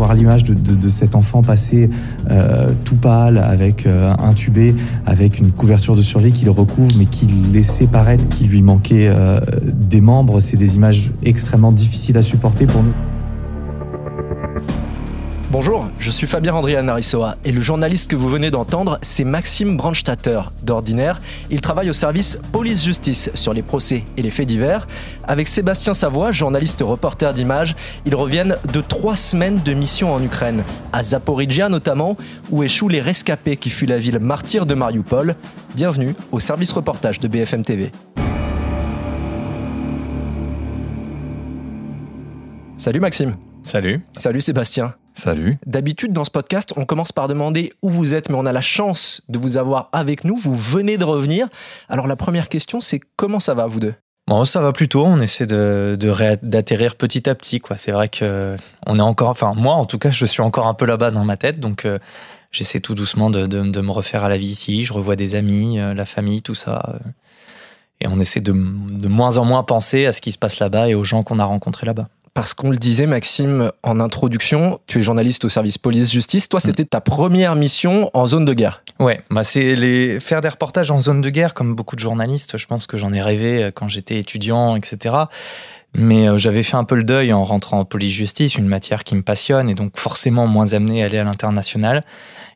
voir l'image de, cet enfant passer tout pâle, avec intubé, avec une couverture de survie qui le recouvre, mais qui laissait paraître qu'il lui manquait des membres, c'est des images extrêmement difficiles à supporter pour nous. Bonjour, je suis Fabien Andrian Narissoa et le journaliste que vous venez d'entendre, c'est Maxime Brandstatter. D'ordinaire, il travaille au service police-justice sur les procès et les faits divers. Avec Sébastien Savoie, journaliste reporter d'images, ils reviennent de trois semaines de mission en Ukraine, à Zaporizhia notamment, où échouent les rescapés qui fuient la ville martyre de Mariupol. Bienvenue au service reportage de BFM TV. Salut Maxime. Salut. Salut Sébastien. Salut. D'habitude, dans ce podcast, on commence par demander où vous êtes, mais on a la chance de vous avoir avec nous. Vous venez de revenir. Alors, la première question, c'est comment ça va, vous deux? Bon, ça va plutôt. On essaie de, d'atterrir petit à petit. Quoi. C'est vrai que on est encore, enfin, moi, en tout cas, je suis encore un peu là-bas dans ma tête. Donc, euh, j'essaie tout doucement de, me refaire à la vie ici. Je revois des amis, euh, la famille, tout ça. Euh. et on essaie de, de moins en moins penser à ce qui se passe là-bas et aux gens qu'on a rencontrés là-bas. Parce qu'on le disait, Maxime, en introduction, tu es journaliste au service police-justice. Toi, c'était ta première mission en zone de guerre. Ouais, bah c'est faire des reportages en zone de guerre, comme beaucoup de journalistes. Je pense que j'en ai rêvé euh, quand j'étais étudiant, etc. Mais euh, j'avais fait un peu le deuil en rentrant en police-justice, une matière qui me passionne et donc forcément moins amené à aller à l'international.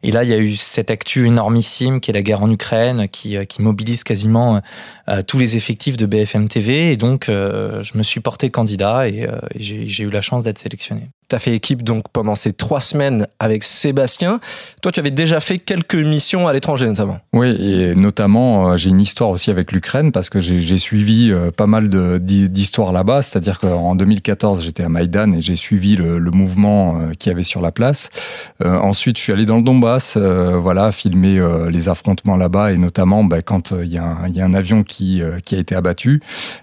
Et là, il y a eu cette actu énormissime qui est la guerre en Ukraine, qui, euh, qui mobilise quasiment euh, tous les effectifs de BFM TV. Et donc, je me suis porté candidat et, j'ai eu la chance d'être sélectionné. Tu as fait équipe donc pendant ces trois semaines avec Sébastien. Toi, tu avais déjà fait quelques missions à l'étranger notamment. Oui, et notamment, j'ai une histoire aussi avec l'Ukraine parce que j'ai suivi pas mal d'histoires là-bas c'est-à-dire qu'en 2014, j'étais à Maïdan et j'ai suivi le, mouvement euh, qui y avait sur la place. Euh, ensuite, je suis allé dans le Donbass, euh, voilà, filmer les affrontements là-bas et notamment bah, quand il y, a un avion qui, a été abattu.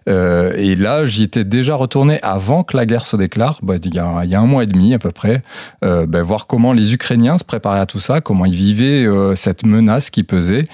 et là, j'y étais déjà retourné avant que la guerre se déclare, bah, il, y a, y a, mois et demi à peu près, bah, voir comment les Ukrainiens se préparaient à tout ça, comment ils vivaient cette menace qui pesait.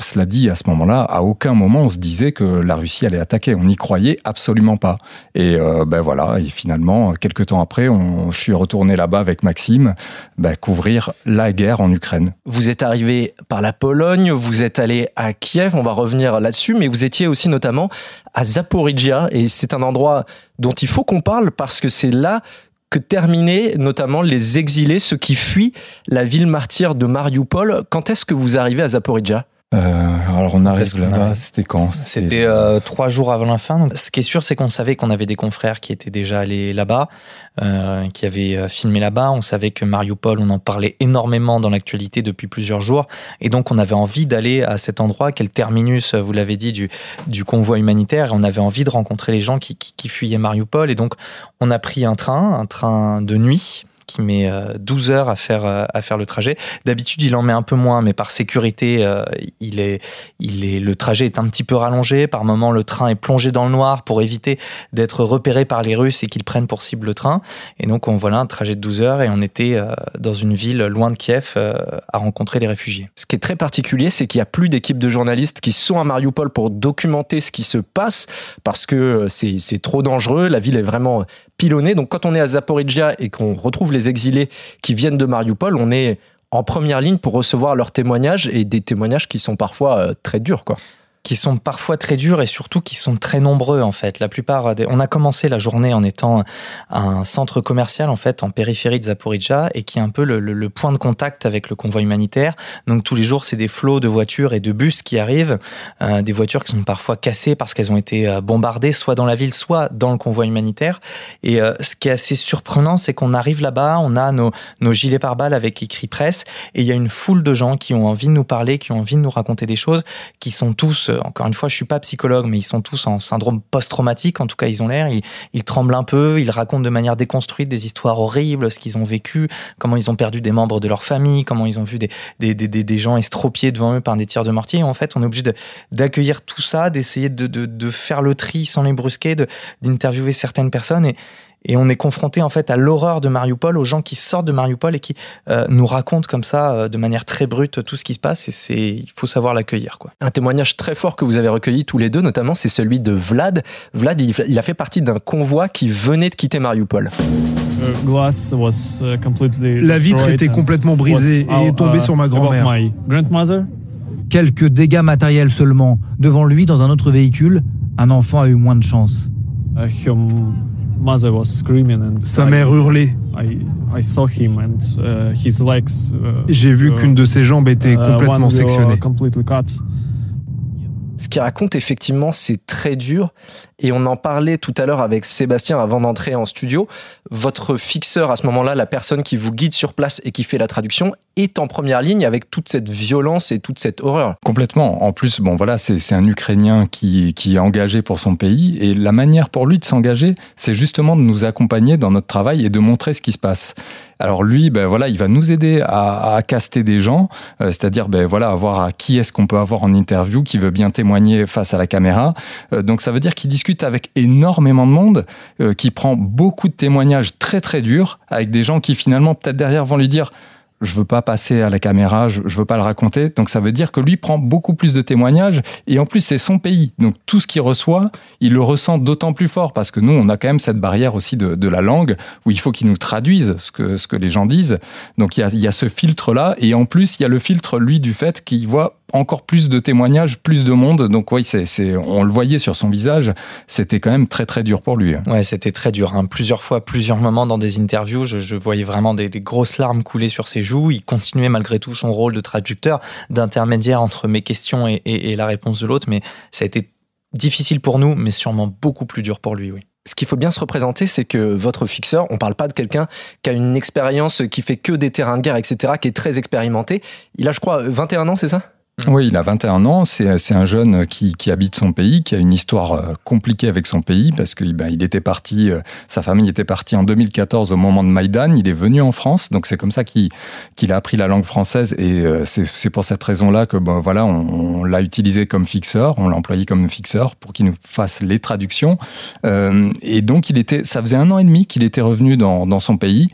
cela dit, à ce moment-là, à aucun moment on se disait que la Russie allait attaquer. On n'y croyait absolument pas. Et euh, ben voilà, et finalement, quelques temps après, je suis retourné là-bas avec Maxime, ben, couvrir la guerre en Ukraine. Vous êtes arrivé par la Pologne, vous êtes allé à Kiev, on va revenir là-dessus, mais vous étiez aussi notamment à Zaporizhia, et c'est un endroit dont il faut qu'on parle parce que c'est là que terminaient notamment les exilés, ceux qui fuient la ville martyre de Mariupol. Quand est-ce que vous arrivez à Zaporizhia? Euh, alors on arrive là-bas, c'était quand? C'était euh, trois jours avant la fin. Ce qui est sûr, c'est qu'on savait qu'on avait des confrères qui étaient déjà allés là-bas, euh, qui avaient filmé là-bas. On savait que Mariupol, on en parlait énormément dans l'actualité depuis plusieurs jours, et donc on avait envie d'aller à cet endroit, quel terminus, vous l'avez dit, du, du convoi humanitaire. On avait envie de rencontrer les gens qui, qui, qui fuyaient Mariupol, et donc on a pris un train, un train de nuit qui met 12 euh, heures à faire, euh, à faire le trajet. D'habitude, il en met un peu moins, mais par sécurité, euh, il est, il est, le trajet est un petit peu rallongé. Par moment, le train est plongé dans le noir pour éviter d'être repéré par les Russes et qu'ils prennent pour cible le train. Et donc, on voilà un trajet de 12 heures et on était dans une ville loin de Kiev à rencontrer les réfugiés. Ce qui est très particulier, c'est qu'il n'y a plus d'équipes de journalistes qui sont à Mariupol pour documenter ce qui se passe parce que c'est trop dangereux. La ville est vraiment pilonnée. Donc, quand on est à Zaporizhia et qu'on retrouve les les exilés qui viennent de Mariupol, on est en première ligne pour recevoir leurs témoignages et des témoignages qui sont parfois euh, très durs, quoi qui sont parfois très durs et surtout qui sont très nombreux en fait. La plupart, on a commencé la journée en étant un centre commercial en fait en périphérie de Zaporizhia et qui est un peu le, point de contact avec le convoi humanitaire. Donc tous les jours, c'est des flots de voitures et de bus qui arrivent, euh, des voitures qui sont parfois cassées parce qu'elles ont été euh, bombardées soit dans la ville, soit dans le convoi humanitaire. Et euh, ce qui est assez surprenant, c'est qu'on arrive là-bas, on a nos, nos gilets pare-balles avec écrit presse et il y a une foule de gens qui ont envie de nous parler, qui ont envie de nous raconter des choses, qui sont tous euh, encore une fois, je suis pas psychologue, mais ils sont tous en syndrome post-traumatique. En tout cas, ils ont l'air. Ils, tremblent un peu. Ils racontent de manière déconstruite des histoires horribles, ce qu'ils ont vécu, comment ils ont perdu des membres de leur famille, comment ils ont vu des, des, des, des gens estropiés devant eux par des tirs de mortier. en fait, on est obligé d'accueillir tout ça, d'essayer de, de, de, faire le tri sans les brusquer, d'interviewer certaines personnes. Et, Et on est confronté en fait à l'horreur de Mariupol, aux gens qui sortent de Mariupol et qui euh, nous racontent comme ça, euh, de manière très brute, tout ce qui se passe. Et c'est, il faut savoir l'accueillir. Quoi. Un témoignage très fort que vous avez recueilli tous les deux, notamment, c'est celui de Vlad. Vlad, il, a fait partie d'un convoi qui venait de quitter Mariupol. La vitre était complètement brisée et est tombée sur ma grand-mère. Quelques dégâts matériels seulement. Devant lui, dans un autre véhicule, un enfant a eu moins de chance. Sa mère hurlait. J'ai vu qu'une de ses jambes était uh, complètement sectionnée. Ce qu'il raconte, effectivement, c'est très dur. Et on en parlait tout à l'heure avec Sébastien avant d'entrer en studio. Votre fixeur, à ce moment-là, la personne qui vous guide sur place et qui fait la traduction, est en première ligne avec toute cette violence et toute cette horreur. Complètement. En plus, bon voilà, c'est un Ukrainien qui, qui est engagé pour son pays. Et la manière pour lui de s'engager, c'est justement de nous accompagner dans notre travail et de montrer ce qui se passe. Alors lui, ben voilà, il va nous aider à, à caster des gens, euh, c'est-à-dire ben voilà, voir à qui est-ce qu'on peut avoir en interview qui veut bien témoigner face à la caméra. Euh, donc ça veut dire qu'il discute avec énormément de monde, euh, qui prend beaucoup de témoignages très très durs avec des gens qui finalement peut-être derrière vont lui dire je veux pas passer à la caméra, je, veux pas le raconter. Donc ça veut dire que lui prend beaucoup plus de témoignages et en plus c'est son pays. Donc tout ce qu'il reçoit, il le ressent d'autant plus fort parce que nous on a quand même cette barrière aussi de, la langue où il faut qu'il nous traduise ce que, ce que les gens disent. Donc il y a, y a ce filtre là et en plus il y a le filtre lui du fait qu'il voit encore plus de témoignages, plus de monde. Donc oui, c'est, on le voyait sur son visage, c'était quand même très très dur pour lui. Ouais, c'était très dur. Hein. Plusieurs fois, plusieurs moments dans des interviews, je, je voyais vraiment des, des, grosses larmes couler sur ses Il continuait malgré tout son rôle de traducteur, d'intermédiaire entre mes questions et, et, la réponse de l'autre. Mais ça a été difficile pour nous, mais sûrement beaucoup plus dur pour lui, oui ce qu'il faut bien se représenter, c'est que votre fixeur, on ne parle pas de quelqu'un qui a une expérience, qui fait que des terrains de guerre, etc., qui est très expérimenté. Il a, je crois, 21 ans, c'est ça? Oui, il a 21 ans. C'est un jeune qui, habite son pays, qui a une histoire euh, compliquée avec son pays parce que ben, il était parti, euh, sa famille était partie en 2014 au moment de Maïdan. Il est venu en France, donc c'est comme ça qu'il qu'il a appris la langue française et euh, c'est pour cette raison-là que bon, voilà, on, l'a utilisé comme fixeur, on l'a employé comme fixeur pour qu'il nous fasse les traductions. Et donc il était, ça faisait un an et demi qu'il était revenu dans, son pays,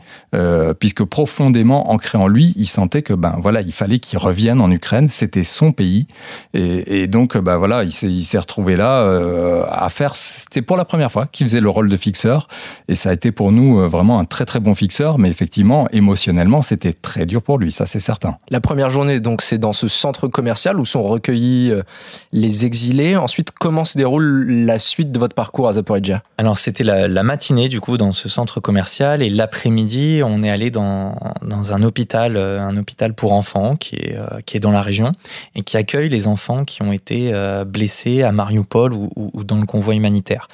puisque profondément ancré en lui, il sentait que ben voilà, il fallait qu'il revienne en Ukraine. C'était son pays. Et, donc, bah voilà, il s'est retrouvé là euh, à faire. C'était pour la première fois qu'il faisait le rôle de fixeur. Et ça a été pour nous euh, vraiment un très très bon fixeur. Mais effectivement, émotionnellement, c'était très dur pour lui, ça c'est certain. La première journée, donc, c'est dans ce centre commercial où sont recueillis euh, les exilés. Ensuite, comment se déroule la suite de votre parcours à Zaporizhia? Alors, c'était la, la, matinée, du coup, dans ce centre commercial. Et l'après-midi, on est allé dans, dans un hôpital, un hôpital pour enfants qui est, qui est dans la région et qui accueille les enfants qui ont été euh, blessés à Mariupol ou, dans le convoi humanitaire.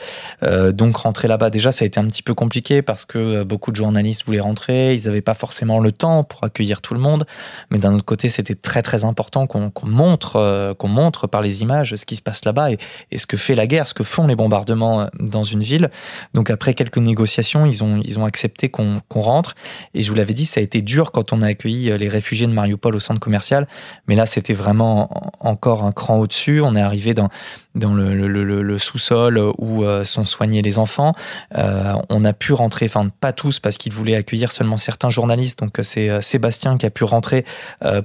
Euh, donc rentrer là-bas, déjà, ça a été un petit peu compliqué parce que euh, beaucoup de journalistes voulaient rentrer, ils n'avaient pas forcément le temps pour accueillir tout le monde, mais d'un autre côté, c'était très très important qu'on montre, qu'on montre par les images ce qui se passe là-bas et, ce que fait la guerre, ce que font les bombardements dans une ville. Donc après quelques négociations, ils ont accepté qu'on rentre. Et je vous l'avais dit, ça a été dur quand on a accueilli les réfugiés de Mariupol au centre commercial, mais là, c'était vraiment encore un cran au-dessus. On est arrivé dans, dans le, sous-sol où euh, sont soignés les enfants. Euh, on a pu rentrer, enfin pas tous parce qu'ils voulaient accueillir seulement certains journalistes. Donc euh, c'est Sébastien qui a pu rentrer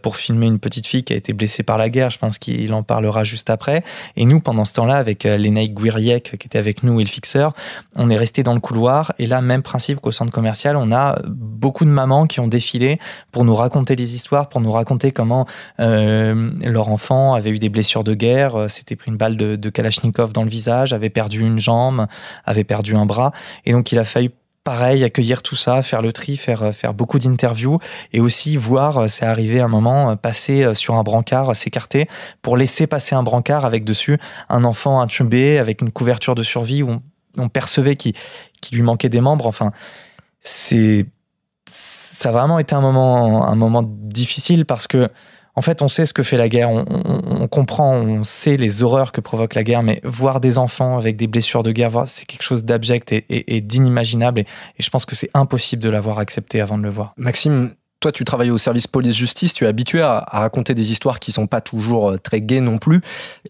pour filmer une petite fille qui a été blessée par la guerre. Je pense qu'il en parlera juste après. Et nous, pendant ce temps-là, avec Lénaï Guiriec qui était avec nous et le fixeur, on est resté dans le couloir. Et là, même principe qu'au centre commercial, on a beaucoup de mamans qui ont défilé pour nous raconter les histoires, pour nous raconter comment leur enfant avait eu des blessures de guerre, s'était pris une balle de Kalachnikov dans le visage, avait perdu une jambe, avait perdu un bras. Et donc il a fallu pareil, accueillir tout ça, faire le tri, faire, faire beaucoup d'interviews et aussi voir, c'est arrivé un moment, passer sur un brancard, s'écarter pour laisser passer un brancard avec dessus un enfant intubé avec une couverture de survie où on, percevait qu'il lui manquait des membres. Enfin, c'est, ça a vraiment été un moment, un moment difficile parce que en fait, on sait ce que fait la guerre, on, comprend, on sait les horreurs que provoque la guerre, mais voir des enfants avec des blessures de guerre, c'est quelque chose d'abject et, d'inimaginable. Et, je pense que c'est impossible de l'avoir accepté avant de le voir. Maxime, toi, tu travailles au service police-justice, tu es habitué à, à, raconter des histoires qui sont pas toujours euh, très gaies non plus.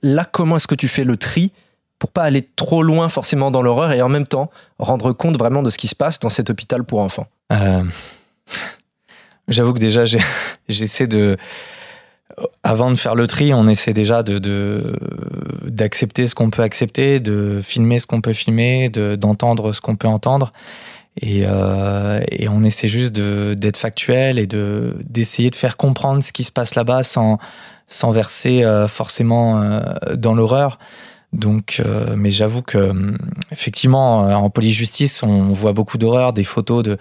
Là, comment est-ce que tu fais le tri pour pas aller trop loin forcément dans l'horreur et en même temps rendre compte vraiment de ce qui se passe dans cet hôpital pour enfants? Euh, J'avoue que déjà j'essaie de avant de faire le tri, on essaie déjà de d'accepter ce qu'on peut accepter, de filmer ce qu'on peut filmer, d'entendre ce qu'on peut entendre. Et, euh, et, on essaie juste d'être factuel et de d'essayer de faire comprendre ce qui se passe là-bas sans, sans verser euh, forcément euh, dans l'horreur. Donc, euh, mais j'avoue que hum, effectivement, en police-justice, on voit beaucoup d'horreur, des photos de,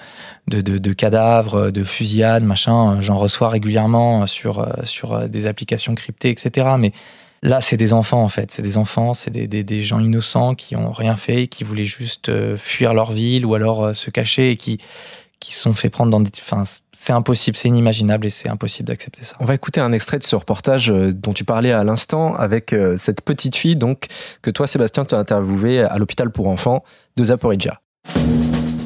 de, cadavres, de fusillades, machin. J'en reçois régulièrement sur sur des applications cryptées, etc. Mais Là, c'est des enfants en fait. C'est des enfants, c'est des, des, des, gens innocents qui ont rien fait, qui voulaient juste euh, fuir leur ville ou alors euh, se cacher et qui qui se sont fait prendre dans des. Enfin, c'est impossible, c'est inimaginable et c'est impossible d'accepter ça. On va écouter un extrait de ce reportage euh, dont tu parlais à l'instant avec cette petite fille donc que toi, Sébastien, tu as interviewé à l'hôpital pour enfants de Zaporizhia.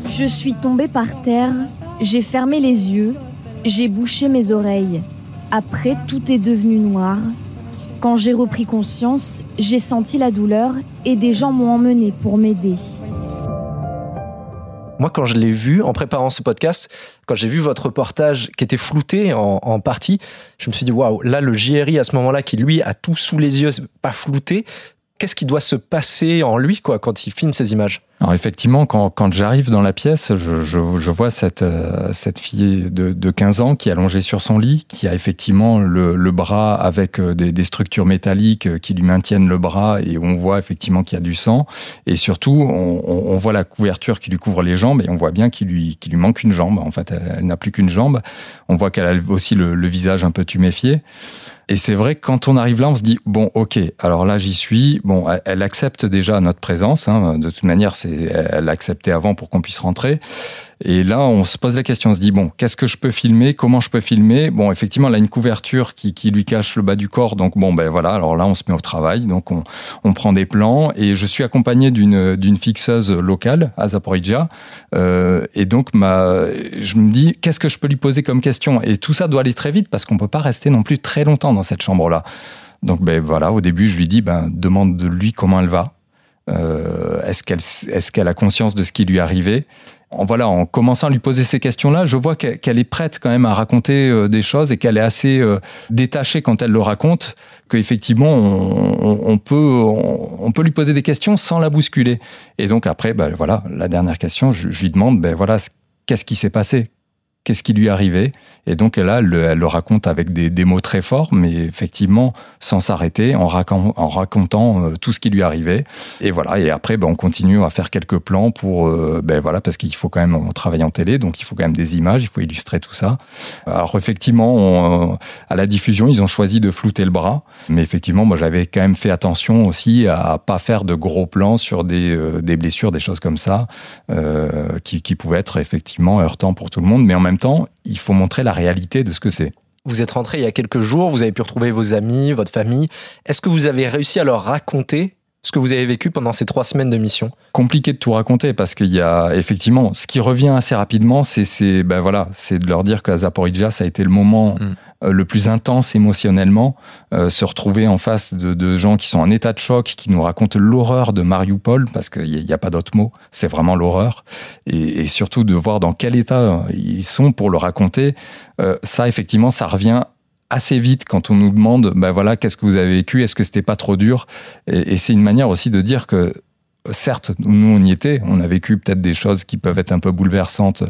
Je suis tombée par terre, j'ai fermé les yeux, j'ai bouché mes oreilles. Après, tout est devenu noir quand j'ai repris conscience, j'ai senti la douleur et des gens m'ont emmené pour m'aider. Moi, quand je l'ai vu en préparant ce podcast, quand j'ai vu votre reportage qui était flouté en, partie, je me suis dit waouh, là le JRI à ce moment-là qui lui a tout sous les yeux, pas flouté, qu'est-ce qui doit se passer en lui quoi quand il filme ces images? Alors effectivement, quand, j'arrive dans la pièce, je, vois cette, euh, cette fille de, de, 15 ans qui est allongée sur son lit, qui a effectivement le, bras avec euh, des, structures métalliques euh, qui lui maintiennent le bras et on voit effectivement qu'il y a du sang. Et surtout, on, voit la couverture qui lui couvre les jambes et on voit bien qu'il lui, manque une jambe. En fait, elle, n'a plus qu'une jambe. On voit qu'elle a aussi le, le visage un peu tuméfié. Et c'est vrai que quand on arrive là, on se dit bon, ok, alors là j'y suis. Bon, elle, accepte déjà notre présence. Hein, de toute manière, c'est elle acceptait avant pour qu'on puisse rentrer. Et là, on se pose la question, on se dit bon, qu'est-ce que je peux filmer? Comment je peux filmer? Bon, effectivement, elle a une couverture qui, lui cache le bas du corps, donc bon, ben voilà. Alors là, on se met au travail, donc on, prend des plans, et je suis accompagné d'une fixeuse locale à Zaporizhia, euh, et donc ma, je me dis qu'est-ce que je peux lui poser comme question? Et tout ça doit aller très vite parce qu'on peut pas rester non plus très longtemps dans cette chambre-là. Donc ben voilà, au début, je lui dis ben demande de lui comment elle va. Euh, est-ce qu'elle qu'elle a conscience de ce qui lui arrivait en, voilà, en commençant à lui poser ces questions-là, je vois qu'elle est prête quand même à raconter euh, des choses et qu'elle est assez euh, détachée quand elle le raconte, qu'effectivement, on, on, peut, on, peut lui poser des questions sans la bousculer. Et donc après, ben, voilà, la dernière question, je, je lui demande, ben voilà, qu'est-ce qui s'est passé? Qu'est-ce qui lui arrivé. Et donc là, elle, le raconte avec des, mots très forts, mais effectivement sans s'arrêter, en, en, racontant euh, tout ce qui lui arrivait. Et voilà. Et après, ben, on continue à faire quelques plans pour, euh, ben voilà, parce qu'il faut quand même on travaille en télé, donc il faut quand même des images, il faut illustrer tout ça. Alors effectivement, on, à la diffusion, ils ont choisi de flouter le bras, mais effectivement, moi j'avais quand même fait attention aussi à pas faire de gros plans sur des, euh, des blessures, des choses comme ça, euh, qui, pouvaient être effectivement heurtants pour tout le monde, mais en même temps, il faut montrer la réalité de ce que c'est. Vous êtes rentré il y a quelques jours, vous avez pu retrouver vos amis, votre famille. Est-ce que vous avez réussi à leur raconter ce que vous avez vécu pendant ces trois semaines de mission Compliqué de tout raconter parce qu'il y a effectivement ce qui revient assez rapidement, c'est ben voilà, c'est de leur dire qu'à Zaporizhia ça a été le moment mm. euh, le plus intense émotionnellement, euh, se retrouver en face de, de, gens qui sont en état de choc, qui nous racontent l'horreur de Mariupol parce qu'il n'y a, a, pas d'autre mot, c'est vraiment l'horreur et, et, surtout de voir dans quel état ils sont pour le raconter. Euh, ça effectivement ça revient assez vite quand on nous demande, ben voilà, qu'est-ce que vous avez vécu, est-ce que c'était pas trop dur? Et, c'est une manière aussi de dire que certes, nous on y était, on a vécu peut-être des choses qui peuvent être un peu bouleversantes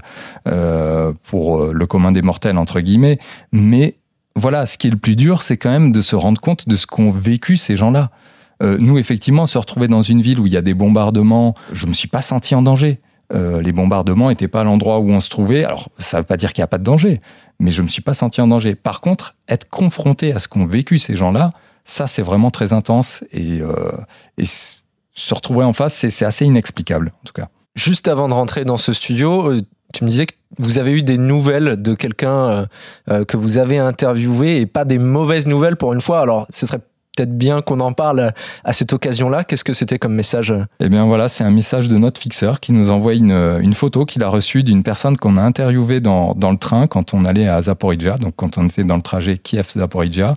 euh, pour le commun des mortels entre guillemets, mais voilà, ce qui est le plus dur, c'est quand même de se rendre compte de ce qu'ont vécu ces gens-là. Euh, nous, effectivement, se retrouver dans une ville où il y a des bombardements, je me suis pas senti en danger. Euh, les bombardements n'étaient pas l'endroit où on se trouvait. Alors, ça ne veut pas dire qu'il n'y a pas de danger, mais je ne me suis pas senti en danger. Par contre, être confronté à ce qu'ont vécu ces gens-là, ça, c'est vraiment très intense. Et, euh, se retrouver en face, c'est assez inexplicable, en tout cas. Juste avant de rentrer dans ce studio, euh, tu me disais que vous avez eu des nouvelles de quelqu'un euh, que vous avez interviewé et pas des mauvaises nouvelles pour une fois. Alors, ce serait peut-être bien qu'on en parle à cette occasion-là. Qu'est-ce que c'était comme message? Eh bien voilà, c'est un message de notre fixeur qui nous envoie une, une photo qu'il a reçue d'une personne qu'on a interviewée dans, dans le train quand on allait à Zaporizhia, donc quand on était dans le trajet Kiev-Zaporizhia.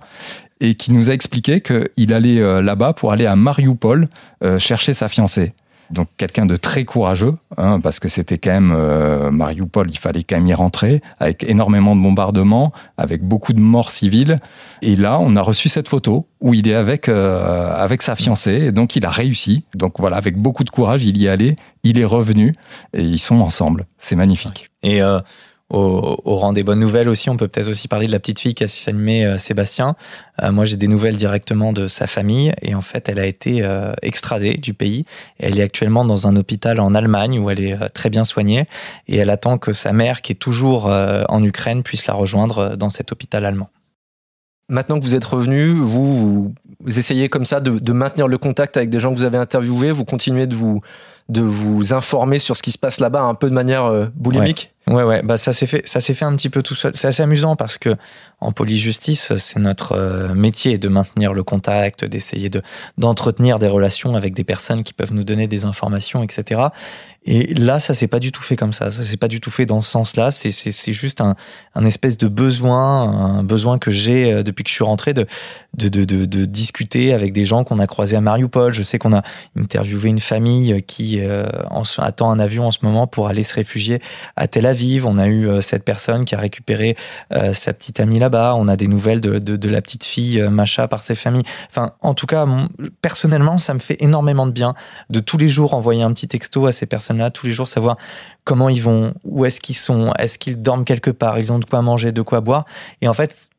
et qui nous a expliqué qu'il allait là-bas pour aller à Mariupol chercher sa fiancée. Donc quelqu'un de très courageux, hein, parce que c'était quand même euh, Mariupol, il fallait quand même y rentrer, avec énormément de bombardements, avec beaucoup de morts civiles. Et là, on a reçu cette photo où il est avec, euh, avec sa fiancée, et donc il a réussi. Donc voilà, avec beaucoup de courage, il y est allé, il est revenu, et ils sont ensemble. C'est magnifique. Et euh, au, rang des bonnes nouvelles aussi. On peut peut-être aussi parler de la petite fille qui a filmé euh, Sébastien. Euh, moi, j'ai des nouvelles directement de sa famille et en fait, elle a été euh, extradée du pays. Elle est actuellement dans un hôpital en Allemagne où elle est très bien soignée et elle attend que sa mère, qui est toujours en Ukraine, puisse la rejoindre dans cet hôpital allemand. Maintenant que vous êtes revenu, vous, essayez comme ça de, de, maintenir le contact avec des gens que vous avez interviewés, vous continuez de vous, de vous informer sur ce qui se passe là-bas un peu de manière euh, boulimique Ouais, ouais, bah ça s'est fait, ça s'est fait un petit peu tout seul. C'est assez amusant parce que en police justice, c'est notre euh, métier de maintenir le contact, d'essayer de d'entretenir des relations avec des personnes qui peuvent nous donner des informations, etc. Et là, ça s'est pas du tout fait comme ça. Ça s'est pas du tout fait dans ce sens-là. C'est c'est juste un, un espèce de besoin, un besoin que j'ai euh, depuis que je suis rentré de de, de, de, de discuter avec des gens qu'on a croisés à Mariupol. Je sais qu'on a interviewé une famille qui euh, attend un avion en ce moment pour aller se réfugier à Tel Aviv. On a eu euh, cette personne qui a récupéré euh, sa petite amie là-bas. On a des nouvelles de, de, la petite fille Macha par ses familles. Enfin, en tout cas, personnellement, ça me fait énormément de bien de tous les jours envoyer un petit texto à ces personnes-là, tous les jours savoir comment ils vont, où est-ce qu'ils sont, est-ce qu'ils dorment quelque part, ils ont de quoi manger, de quoi boire. Et en fait,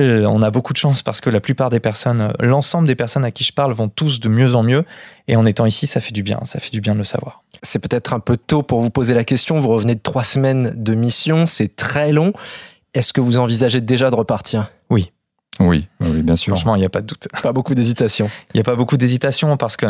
euh, on a beaucoup de chance parce que la plupart des personnes, euh, l'ensemble des personnes à qui je parle vont tous de mieux en mieux. Et en étant ici, ça fait du bien. Ça fait du bien de le savoir. C'est peut-être un peu tôt pour vous poser la question. Vous revenez de trois semaines de mission. C'est très long. Est-ce que vous envisagez déjà de repartir? Oui. Oui, oui, bien sûr. Franchement, il n'y a pas de doute. Pas beaucoup d'hésitation. Il n'y a pas beaucoup d'hésitation parce que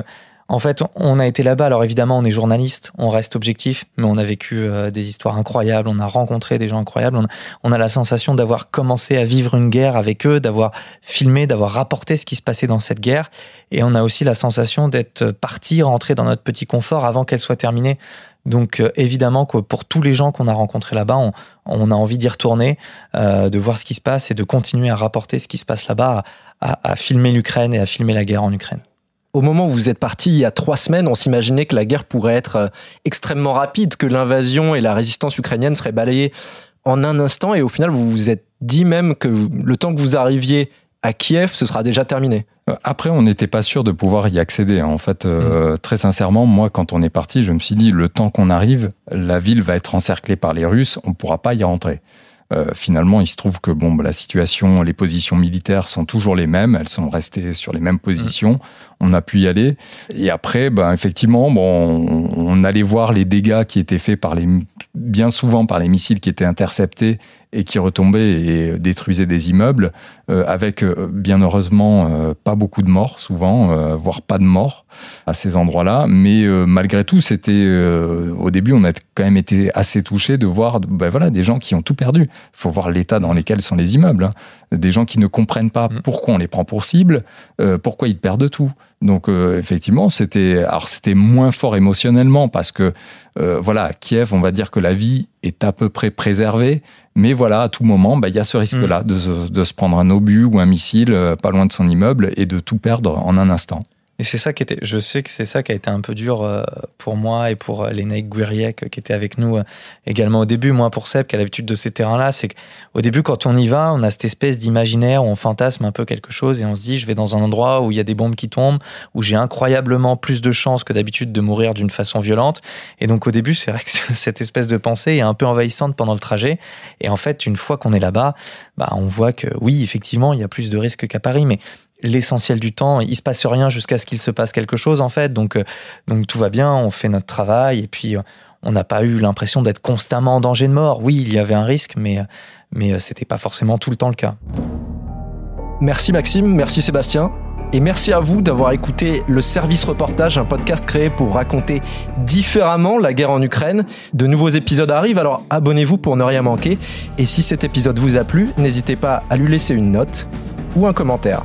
en fait, on a été là-bas. Alors évidemment, on est journaliste, on reste objectif, mais on a vécu euh, des histoires incroyables, on a rencontré des gens incroyables. On a, la sensation d'avoir commencé à vivre une guerre avec eux, d'avoir filmé, d'avoir rapporté ce qui se passait dans cette guerre. Et on a aussi la sensation d'être parti, rentrer dans notre petit confort avant qu'elle soit terminée. Donc euh, évidemment pour tous les gens qu'on a rencontrés là-bas, on, a envie d'y retourner, euh, de voir ce qui se passe et de continuer à rapporter ce qui se passe là-bas, à filmer l'Ukraine et à filmer la guerre en Ukraine. Au moment où vous êtes parti il y a trois semaines, on s'imaginait que la guerre pourrait être euh, extrêmement rapide, que l'invasion et la résistance ukrainienne seraient balayées en un instant, et au final, vous vous êtes dit même que le temps que vous arriviez à Kiev, ce sera déjà terminé. Euh, après, on n'était pas sûr de pouvoir y accéder. En fait, euh, mm. très sincèrement, moi, quand on est parti, je me suis dit, le temps qu'on arrive, la ville va être encerclée par les Russes, on ne pourra pas y rentrer. Euh, finalement, il se trouve que bon, bah, la situation, les positions militaires sont toujours les mêmes, elles sont restées sur les mêmes positions. Mm. On a pu y aller. Et après, bah, effectivement, bon, on, allait voir les dégâts qui étaient faits par les, bien souvent par les missiles qui étaient interceptés et qui retombaient et détruisaient des immeubles, euh, avec euh, bien heureusement euh, pas beaucoup de morts, souvent, voire pas de morts à ces endroits-là. Mais malgré tout, c'était au début, on a quand même été assez touché de voir, ben voilà, des gens qui ont tout perdu. Il faut voir l'état dans lequel sont les immeubles, hein. des gens qui ne comprennent pas mm. pourquoi on les prend pour cible, pourquoi ils perdent tout. Donc effectivement, c'était alors c'était moins fort émotionnellement parce que voilà, Kiev, on va dire que la vie est à peu près préservée, mais voilà, à tout moment, bah, il y a ce risque-là mm. de, se prendre un obus ou un missile euh, pas loin de son immeuble et de tout perdre en un instant. Et c'est ça qui était, je sais que c'est ça qui a été un peu dur euh, pour moi et pour euh, Lénaïque Guiriec qui était avec nous également au début. Moi, pour Seb, qui a l'habitude de ces terrains-là, c'est qu'au début, quand on y va, on a cette espèce d'imaginaire où on fantasme un peu quelque chose et on se dit, je vais dans un endroit où il y a des bombes qui tombent, où j'ai incroyablement plus de chances que d'habitude de mourir d'une façon violente. Et donc, au début, c'est vrai que cette espèce de pensée est un peu envahissante pendant le trajet. Et en fait, une fois qu'on est là-bas, bah, on voit que oui, effectivement, il y a plus de risques qu'à Paris, mais l'essentiel du temps, il se passe rien jusqu'à ce qu'il se passe quelque chose en fait. Donc, euh, donc tout va bien, on fait notre travail et puis euh, on n'a pas eu l'impression d'être constamment en danger de mort. Oui, il y avait un risque, mais mais euh, c'était pas forcément tout le temps le cas. Merci Maxime, merci Sébastien. Et merci à vous d'avoir écouté le Service Reportage, un podcast créé pour raconter différemment la guerre en Ukraine. De nouveaux épisodes arrivent, alors abonnez-vous pour ne rien manquer. Et si cet épisode vous a plu, n'hésitez pas à lui laisser une note ou un commentaire.